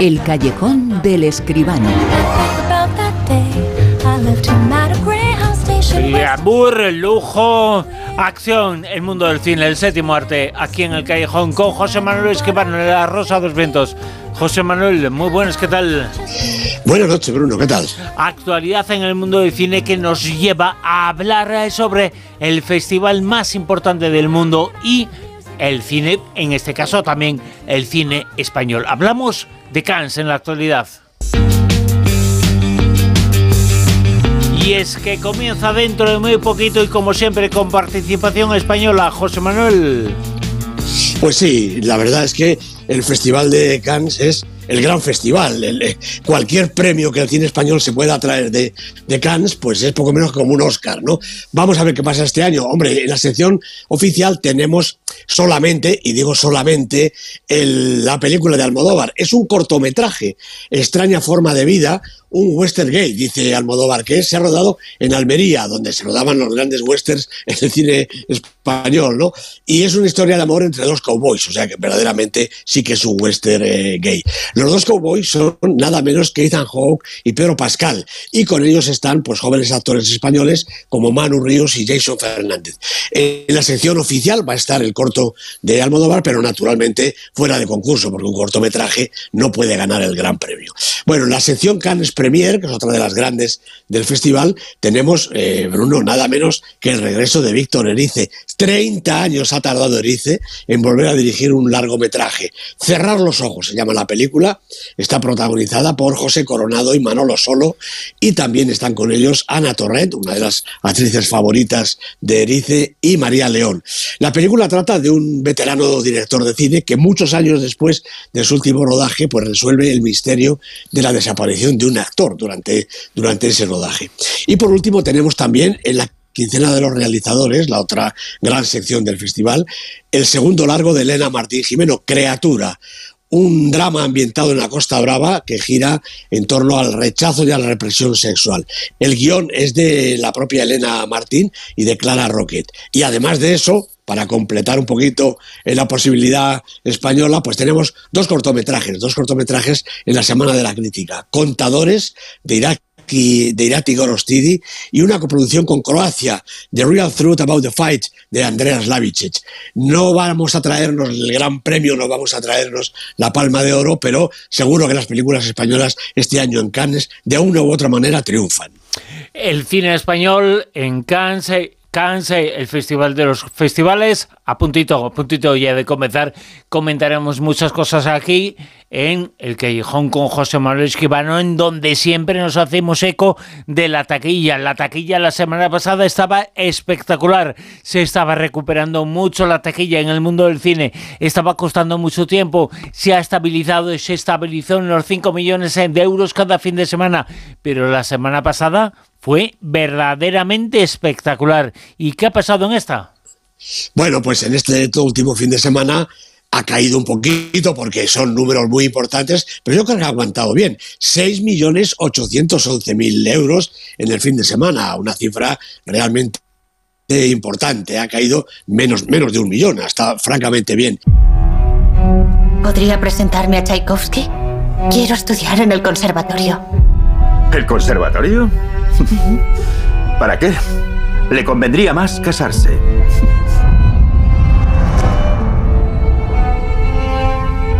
El callejón del escribano. Glamour, lujo, acción, el mundo del cine, el séptimo arte, aquí en el callejón con José Manuel Esquivano en la Rosa dos Vientos. José Manuel, muy buenas, ¿qué tal? Buenas noches, Bruno, ¿qué tal? Actualidad en el mundo del cine que nos lleva a hablar sobre el festival más importante del mundo y el cine, en este caso también el cine español. Hablamos de Cannes en la actualidad. Y es que comienza dentro de muy poquito y como siempre con participación española. José Manuel. Pues sí, la verdad es que el Festival de Cannes es el gran festival. Eh, cualquier premio que el cine español se pueda traer de, Cannes, pues es poco menos como un Oscar, ¿no? Vamos a ver qué pasa este año. Hombre, en la sección oficial tenemos solamente, y digo solamente, la película de Almodóvar. Es un cortometraje, extraña forma de vida, un western gay, dice Almodóvar, que se ha rodado en Almería, donde se rodaban los grandes westerns en el cine español, ¿no? Y es una historia de amor entre dos cowboys, o sea que verdaderamente sí que es un western eh, gay. Los dos cowboys son nada menos que Ethan Hawke y Pedro Pascal, y con ellos están pues jóvenes actores españoles como Manu Ríos y Jason Fernández. En la sección oficial va a estar el corto de Almodóvar, pero naturalmente fuera de concurso, porque un cortometraje no puede ganar el gran premio. Bueno, en la sección Cannes Premier, que es otra de las grandes del festival, tenemos, eh, Bruno, nada menos que el regreso de Víctor Erice. 30 años ha tardado Erice en volver a dirigir un largometraje. Cerrar los ojos se llama la película. Está protagonizada por José Coronado y Manolo Solo. Y también están con ellos Ana Torrent, una de las actrices favoritas de Erice, y María León. La película trata de un veterano director de cine que muchos años después de su último rodaje pues resuelve el misterio de la desaparición de una actor durante, durante ese rodaje. Y por último tenemos también en la quincena de los realizadores, la otra gran sección del festival, el segundo largo de Elena Martín Jimeno, Creatura, un drama ambientado en la Costa Brava que gira en torno al rechazo y a la represión sexual. El guion es de la propia Elena Martín y de Clara Roquet. Y además de eso, para completar un poquito la posibilidad española, pues tenemos dos cortometrajes, dos cortometrajes en la Semana de la Crítica. Contadores de Irak de Irati Gorostidi y una coproducción con Croacia, The Real Truth About the Fight, de Andreas Lavicic. No vamos a traernos el gran premio, no vamos a traernos la palma de oro, pero seguro que las películas españolas este año en Cannes, de una u otra manera, triunfan. El cine español en Cannes Cannes, el festival de los festivales, a puntito, a puntito ya de comenzar, comentaremos muchas cosas aquí en el Callejón con José Manuel Esquivano, en donde siempre nos hacemos eco de la taquilla. La taquilla la semana pasada estaba espectacular, se estaba recuperando mucho la taquilla en el mundo del cine, estaba costando mucho tiempo, se ha estabilizado y se estabilizó en los 5 millones de euros cada fin de semana, pero la semana pasada fue verdaderamente espectacular. ¿Y qué ha pasado en esta? Bueno, pues en este último fin de semana ha caído un poquito porque son números muy importantes, pero yo creo que ha aguantado bien. 6.811.000 euros en el fin de semana, una cifra realmente importante. Ha caído menos, menos de un millón, está francamente bien. ¿Podría presentarme a Tchaikovsky? Quiero estudiar en el conservatorio. ¿El conservatorio? ¿Para qué? Le convendría más casarse.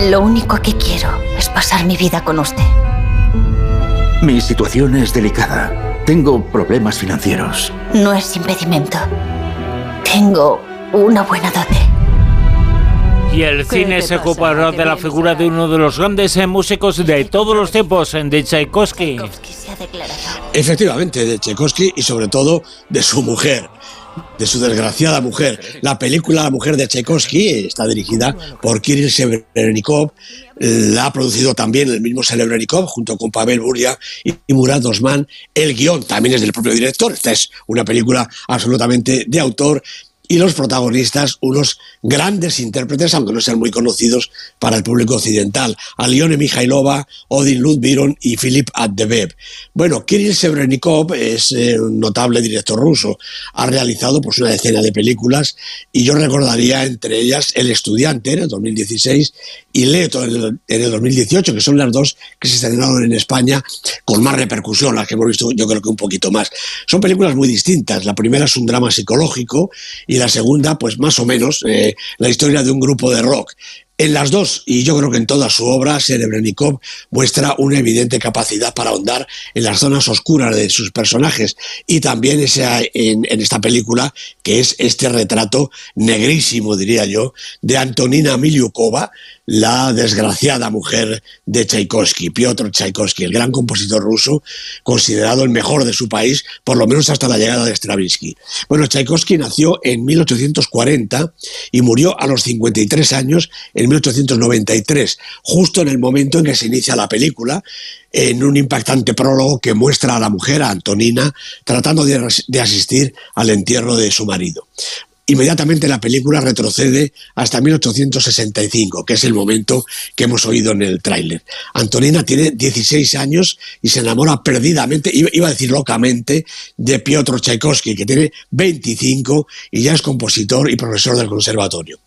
Lo único que quiero es pasar mi vida con usted. Mi situación es delicada. Tengo problemas financieros. No es impedimento. Tengo una buena dote. Y el cine se ocupará de la figura de uno de los grandes músicos de todos los tiempos, de Tchaikovsky. Efectivamente, de Tchaikovsky y sobre todo de su mujer, de su desgraciada mujer. La película La mujer de Tchaikovsky está dirigida por Kirill Severnikov, la ha producido también el mismo Severnikov junto con Pavel Buria y Murat Osman. El guion también es del propio director, esta es una película absolutamente de autor y los protagonistas, unos grandes intérpretes, aunque no sean muy conocidos para el público occidental, Alione Mikhailova, Odin Ludviron y Philip Addebev. Bueno, Kirill Severnikov es eh, un notable director ruso, ha realizado pues, una decena de películas y yo recordaría entre ellas El estudiante en el 2016 y Leto en el, 2018, que son las dos que se estrenaron en España con más repercusión, las que hemos visto yo creo que un poquito más. Son películas muy distintas. La primera es un drama psicológico y la segunda, pues más o menos, eh, la historia de un grupo de rock. En las dos, y yo creo que en toda su obra, Serebrennikov muestra una evidente capacidad para ahondar en las zonas oscuras de sus personajes y también en, en, esta película, que es este retrato negrísimo, diría yo, de Antonina Miliukova, la desgraciada mujer de Tchaikovsky, Piotr Tchaikovsky, el gran compositor ruso, considerado el mejor de su país, por lo menos hasta la llegada de Stravinsky. Bueno, Tchaikovsky nació en 1840 y murió a los 53 años en 1893, justo en el momento en que se inicia la película, en un impactante prólogo que muestra a la mujer, a Antonina, tratando de, de asistir al entierro de su marido. Inmediatamente la película retrocede hasta 1865, que es el momento que hemos oído en el tráiler. Antonina tiene 16 años y se enamora perdidamente, iba a decir locamente, de Piotr Tchaikovsky, que tiene 25 y ya es compositor y profesor del conservatorio.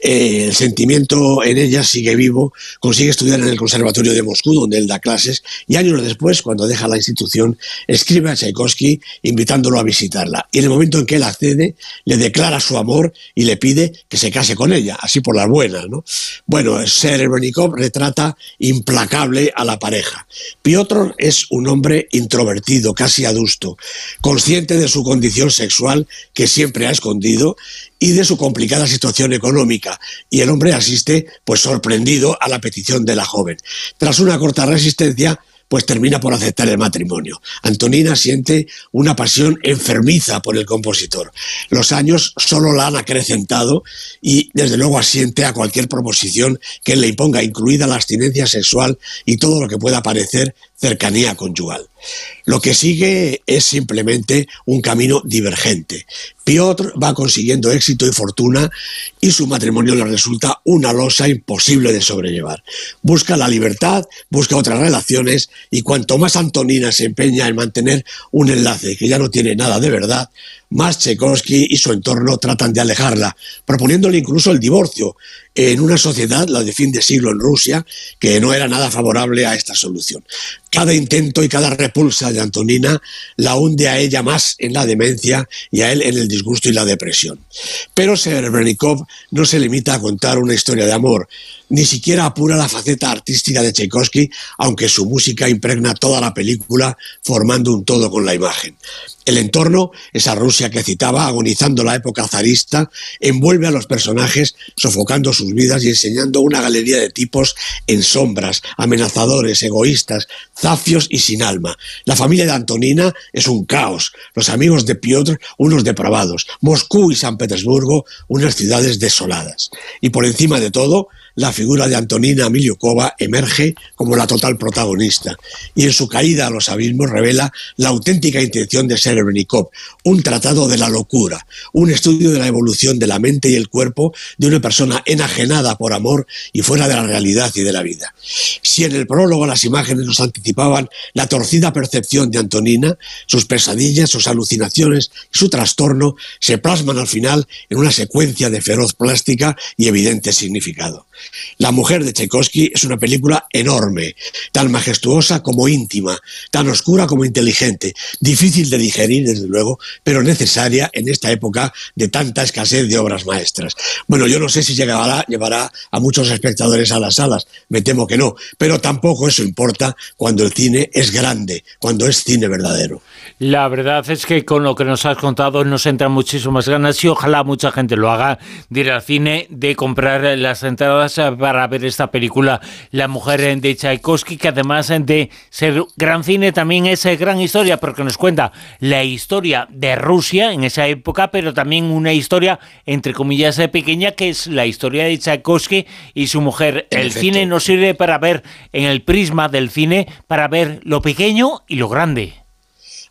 Eh, el sentimiento en ella sigue vivo, consigue estudiar en el Conservatorio de Moscú, donde él da clases, y años después, cuando deja la institución, escribe a Tchaikovsky invitándolo a visitarla. Y en el momento en que él accede, le declara su amor y le pide que se case con ella, así por las buenas. ¿no? Bueno, Serebrennikov retrata implacable a la pareja. Piotr es un hombre introvertido, casi adusto, consciente de su condición sexual que siempre ha escondido y de su complicada situación económica, y el hombre asiste pues sorprendido a la petición de la joven. Tras una corta resistencia, pues termina por aceptar el matrimonio. Antonina siente una pasión enfermiza por el compositor. Los años solo la han acrecentado y desde luego asiente a cualquier proposición que le imponga, incluida la abstinencia sexual y todo lo que pueda parecer cercanía conyugal. Lo que sigue es simplemente un camino divergente. Piotr va consiguiendo éxito y fortuna y su matrimonio le resulta una losa imposible de sobrellevar. Busca la libertad, busca otras relaciones y cuanto más Antonina se empeña en mantener un enlace que ya no tiene nada de verdad, más Tchaikovsky y su entorno tratan de alejarla, proponiéndole incluso el divorcio, en una sociedad, la de fin de siglo en Rusia, que no era nada favorable a esta solución. Cada intento y cada repulsa de Antonina la hunde a ella más en la demencia y a él en el disgusto y la depresión. Pero Serebrennikov no se limita a contar una historia de amor, ni siquiera apura la faceta artística de Tchaikovsky, aunque su música impregna toda la película formando un todo con la imagen. El entorno, esa Rusia que citaba, agonizando la época zarista, envuelve a los personajes sofocando sus vidas y enseñando una galería de tipos en sombras, amenazadores, egoístas, zafios y sin alma. La familia de Antonina es un caos, los amigos de Piotr unos depravados, Moscú y San Petersburgo unas ciudades desoladas. Y por encima de todo, la figura de Antonina Miliukova emerge como la total protagonista y en su caída a los abismos revela la auténtica intención de Serebrennikov, un tratado de la locura, un estudio de la evolución de la mente y el cuerpo de una persona enajenada por amor y fuera de la realidad y de la vida. Si en el prólogo las imágenes nos anticipaban la torcida percepción de Antonina, sus pesadillas, sus alucinaciones y su trastorno se plasman al final en una secuencia de feroz plástica y evidente significado. La mujer de Tchaikovsky es una película enorme, tan majestuosa como íntima, tan oscura como inteligente, difícil de digerir, desde luego, pero necesaria en esta época de tanta escasez de obras maestras. Bueno, yo no sé si llegará, llevará a muchos espectadores a las salas, me temo que no, pero tampoco eso importa cuando el cine es grande, cuando es cine verdadero. La verdad es que con lo que nos has contado nos entran muchísimas ganas y ojalá mucha gente lo haga de cine, de comprar las entradas para ver esta película La mujer de Tchaikovsky, que además de ser gran cine también es gran historia porque nos cuenta la historia de Rusia en esa época, pero también una historia entre comillas pequeña que es la historia de Tchaikovsky y su mujer. El cine nos sirve para ver en el prisma del cine, para ver lo pequeño y lo grande.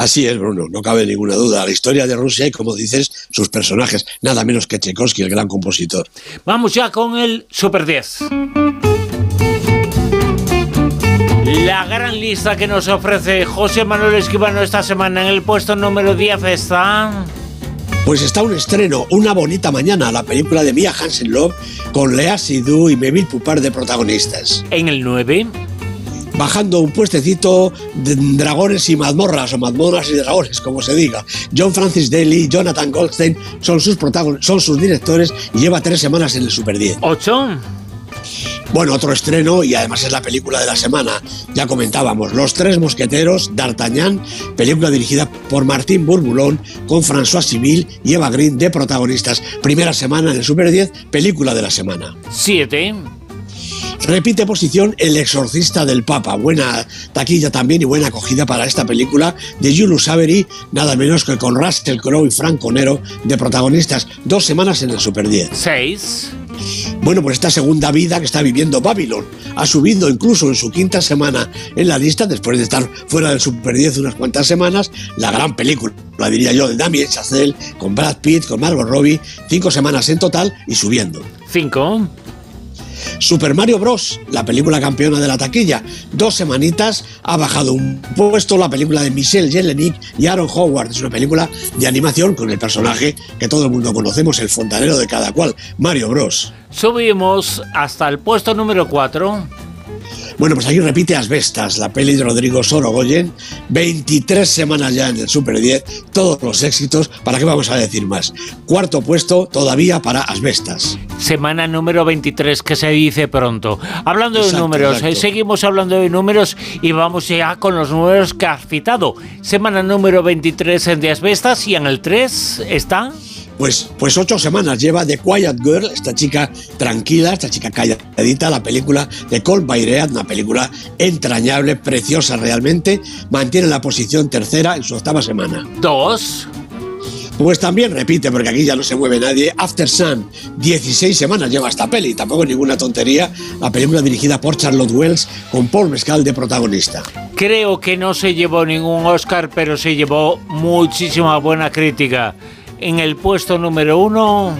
Así es, Bruno, no cabe ninguna duda. La historia de Rusia y, como dices, sus personajes, nada menos que Tchaikovsky, el gran compositor. Vamos ya con el Super 10. La gran lista que nos ofrece José Manuel Esquivano esta semana en el puesto número 10 está... Pues está un estreno, Una bonita mañana, la película de Mia Hansen-Love con Lea Seydoux y Meville Pupar de protagonistas. En el 9 bajando un puestecito de dragones y mazmorras, o mazmorras y dragones, como se diga. John Francis Daly y Jonathan Goldstein son sus, son sus directores y lleva tres semanas en el Super 10. ¿Ocho? Bueno, otro estreno y además es la película de la semana. Ya comentábamos, Los Tres Mosqueteros, D'Artagnan, película dirigida por Martín Burbulón con François Civil y Eva Green de protagonistas. Primera semana en el Super 10, película de la semana. Siete. Repite posición El exorcista del Papa. Buena taquilla también y buena acogida para esta película de Julius Avery, nada menos que con Russell Crowe y Frank Conero de protagonistas. Dos semanas en el Super 10. Seis. Bueno, pues esta segunda vida que está viviendo Babylon ha subido incluso en su quinta semana en la lista, después de estar fuera del Super 10 unas cuantas semanas, la gran película, la diría yo, de Damien Chazelle, con Brad Pitt, con Margot Robbie, cinco semanas en total y subiendo. Cinco. Super Mario Bros., la película campeona de la taquilla. Dos semanitas ha bajado un puesto la película de Michelle Jelenic y Aaron Howard. Es una película de animación con el personaje que todo el mundo conocemos, el fontanero de cada cual, Mario Bros. Subimos hasta el puesto número 4. Bueno, pues aquí repite Asbestas, la peli de Rodrigo Sorogoyen, 23 semanas ya en el Super 10, todos los éxitos, ¿para qué vamos a decir más? Cuarto puesto todavía para Asbestas. Semana número 23, que se dice pronto. Hablando de números, eh, seguimos hablando de números y vamos ya con los números que has citado. Semana número 23 en de Asbestas y en el 3 está... Pues, pues ocho semanas lleva The Quiet Girl, esta chica tranquila, esta chica calladita, la película de Cole Bayreat, una película entrañable, preciosa realmente, mantiene la posición tercera en su octava semana. Dos. Pues también repite, porque aquí ya no se mueve nadie, After Sun, 16 semanas lleva esta peli, tampoco ninguna tontería, la película dirigida por Charlotte Wells con Paul Mescal de protagonista. Creo que no se llevó ningún Oscar, pero se llevó muchísima buena crítica en el puesto número uno.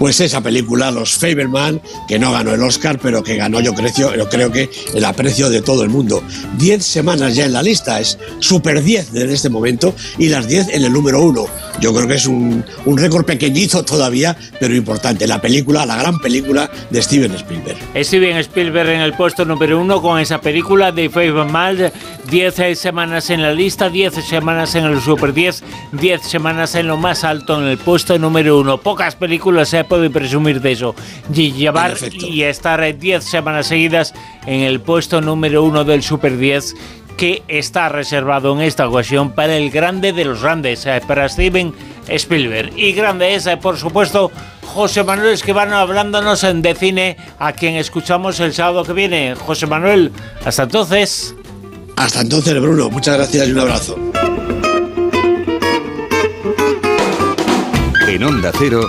Pues esa película, Los Faberman, que no ganó el Oscar, pero que ganó, yo creo, yo creo que el aprecio de todo el mundo. Diez semanas ya en la lista, es super 10 en este momento y las 10 en el número uno. Yo creo que es un, un récord pequeñito todavía, pero importante. La película, la gran película de Steven Spielberg. Steven Spielberg en el puesto número uno con esa película de Faberman. 10 semanas en la lista, 10 semanas en el Super 10, 10 semanas en lo más alto en el puesto número uno. Pocas películas se pueden presumir de eso. Y llevar y estar 10 semanas seguidas en el puesto número uno del Super 10 que está reservado en esta ocasión para el grande de los grandes, eh, para Steven Spielberg. Y grande es, eh, por supuesto, José Manuel Esquivano hablándonos en de cine, a quien escuchamos el sábado que viene. José Manuel, hasta entonces. Hasta entonces, Bruno. Muchas gracias y un abrazo. En Onda Cero,